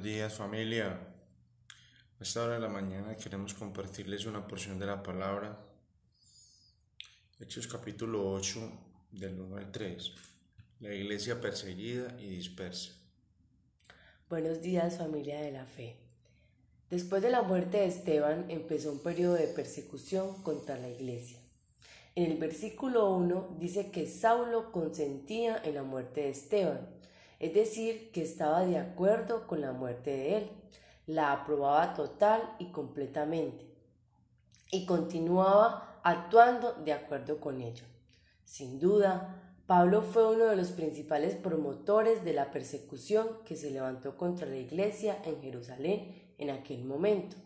Buenos días familia. A esta hora de la mañana queremos compartirles una porción de la palabra. Hechos capítulo 8 del 1 al 3. La iglesia perseguida y dispersa. Buenos días familia de la fe. Después de la muerte de Esteban empezó un periodo de persecución contra la iglesia. En el versículo 1 dice que Saulo consentía en la muerte de Esteban es decir, que estaba de acuerdo con la muerte de él, la aprobaba total y completamente, y continuaba actuando de acuerdo con ello. Sin duda, Pablo fue uno de los principales promotores de la persecución que se levantó contra la iglesia en Jerusalén en aquel momento.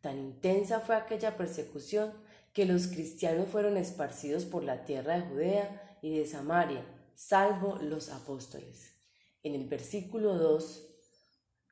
Tan intensa fue aquella persecución que los cristianos fueron esparcidos por la tierra de Judea y de Samaria, salvo los apóstoles en el versículo 2,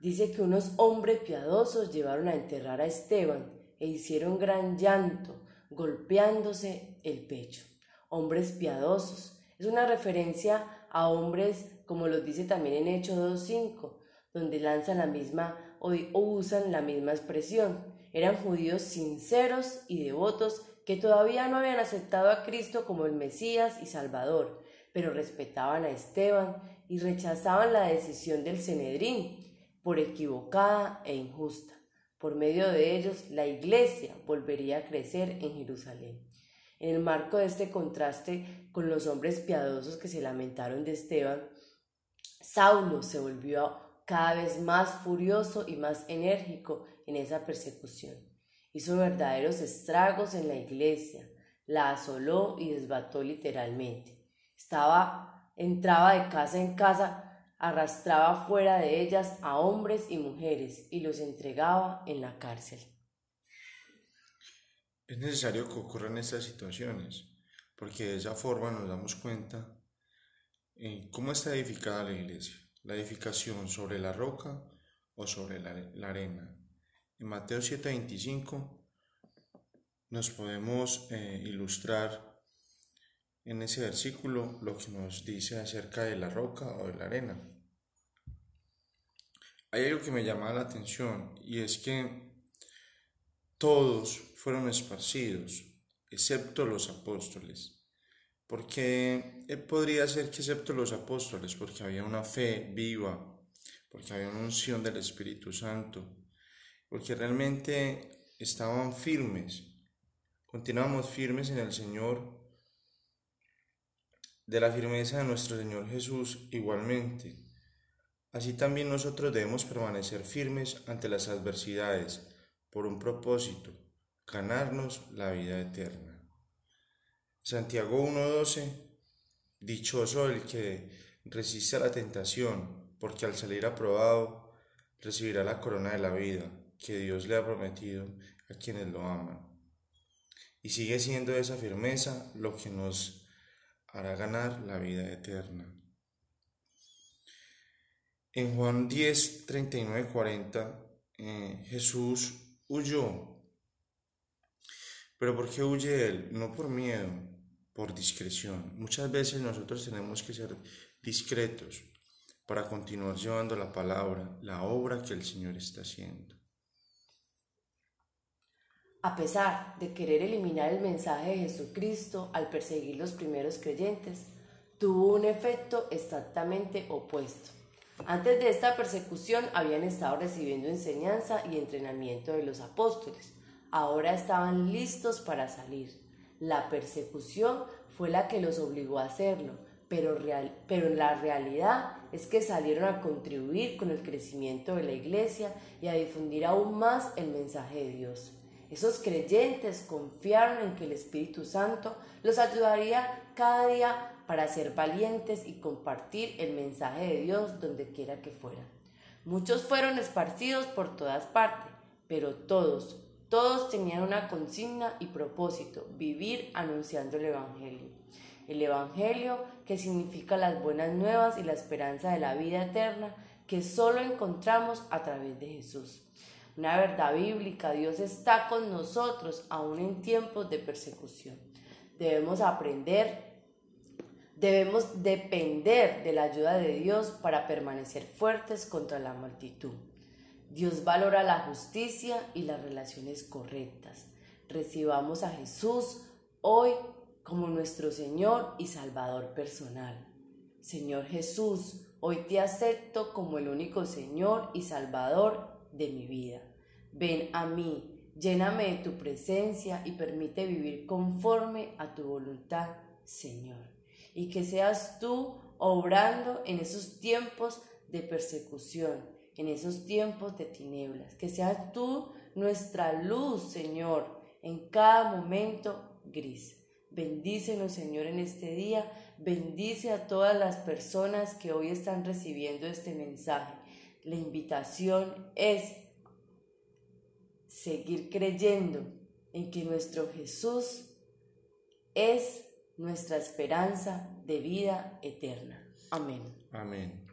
dice que unos hombres piadosos llevaron a enterrar a Esteban e hicieron gran llanto, golpeándose el pecho. Hombres piadosos. Es una referencia a hombres, como lo dice también en Hechos 2.5, donde lanzan la misma o usan la misma expresión. Eran judíos sinceros y devotos que todavía no habían aceptado a Cristo como el Mesías y Salvador, pero respetaban a Esteban y rechazaban la decisión del Cenedrín por equivocada e injusta. Por medio de ellos, la iglesia volvería a crecer en Jerusalén. En el marco de este contraste con los hombres piadosos que se lamentaron de Esteban, Saulo se volvió cada vez más furioso y más enérgico en esa persecución. Hizo verdaderos estragos en la iglesia, la asoló y desbató literalmente. Estaba Entraba de casa en casa, arrastraba fuera de ellas a hombres y mujeres y los entregaba en la cárcel. Es necesario que ocurran estas situaciones, porque de esa forma nos damos cuenta en cómo está edificada la iglesia, la edificación sobre la roca o sobre la, arena. En Mateo 7:25 nos podemos eh, ilustrar en ese versículo lo que nos dice acerca de la roca o de la arena. Hay algo que me llama la atención y es que todos fueron esparcidos, excepto los apóstoles. Porque podría ser que excepto los apóstoles, porque había una fe viva, porque había una unción del Espíritu Santo, porque realmente estaban firmes, continuamos firmes en el Señor de la firmeza de nuestro Señor Jesús igualmente. Así también nosotros debemos permanecer firmes ante las adversidades por un propósito, ganarnos la vida eterna. Santiago 1.12 Dichoso el que resiste a la tentación, porque al salir aprobado recibirá la corona de la vida que Dios le ha prometido a quienes lo aman. Y sigue siendo esa firmeza lo que nos hará ganar la vida eterna. En Juan 10, 39, 40, Jesús huyó. Pero ¿por qué huye él? No por miedo, por discreción. Muchas veces nosotros tenemos que ser discretos para continuar llevando la palabra, la obra que el Señor está haciendo. A pesar de querer eliminar el mensaje de Jesucristo al perseguir los primeros creyentes, tuvo un efecto exactamente opuesto. Antes de esta persecución habían estado recibiendo enseñanza y entrenamiento de los apóstoles. Ahora estaban listos para salir. La persecución fue la que los obligó a hacerlo, pero, pero la realidad es que salieron a contribuir con el crecimiento de la iglesia y a difundir aún más el mensaje de Dios. Esos creyentes confiaron en que el Espíritu Santo los ayudaría cada día para ser valientes y compartir el mensaje de Dios donde quiera que fueran. Muchos fueron esparcidos por todas partes, pero todos, todos tenían una consigna y propósito, vivir anunciando el Evangelio. El Evangelio que significa las buenas nuevas y la esperanza de la vida eterna que solo encontramos a través de Jesús una verdad bíblica. Dios está con nosotros aún en tiempos de persecución. Debemos aprender, debemos depender de la ayuda de Dios para permanecer fuertes contra la multitud. Dios valora la justicia y las relaciones correctas. Recibamos a Jesús hoy como nuestro Señor y Salvador personal. Señor Jesús, hoy te acepto como el único Señor y Salvador de mi vida. Ven a mí, lléname de tu presencia y permite vivir conforme a tu voluntad, Señor. Y que seas tú obrando en esos tiempos de persecución, en esos tiempos de tinieblas. Que seas tú nuestra luz, Señor, en cada momento gris. Bendícenos, Señor, en este día. Bendice a todas las personas que hoy están recibiendo este mensaje. La invitación es seguir creyendo en que nuestro Jesús es nuestra esperanza de vida eterna. Amén. Amén.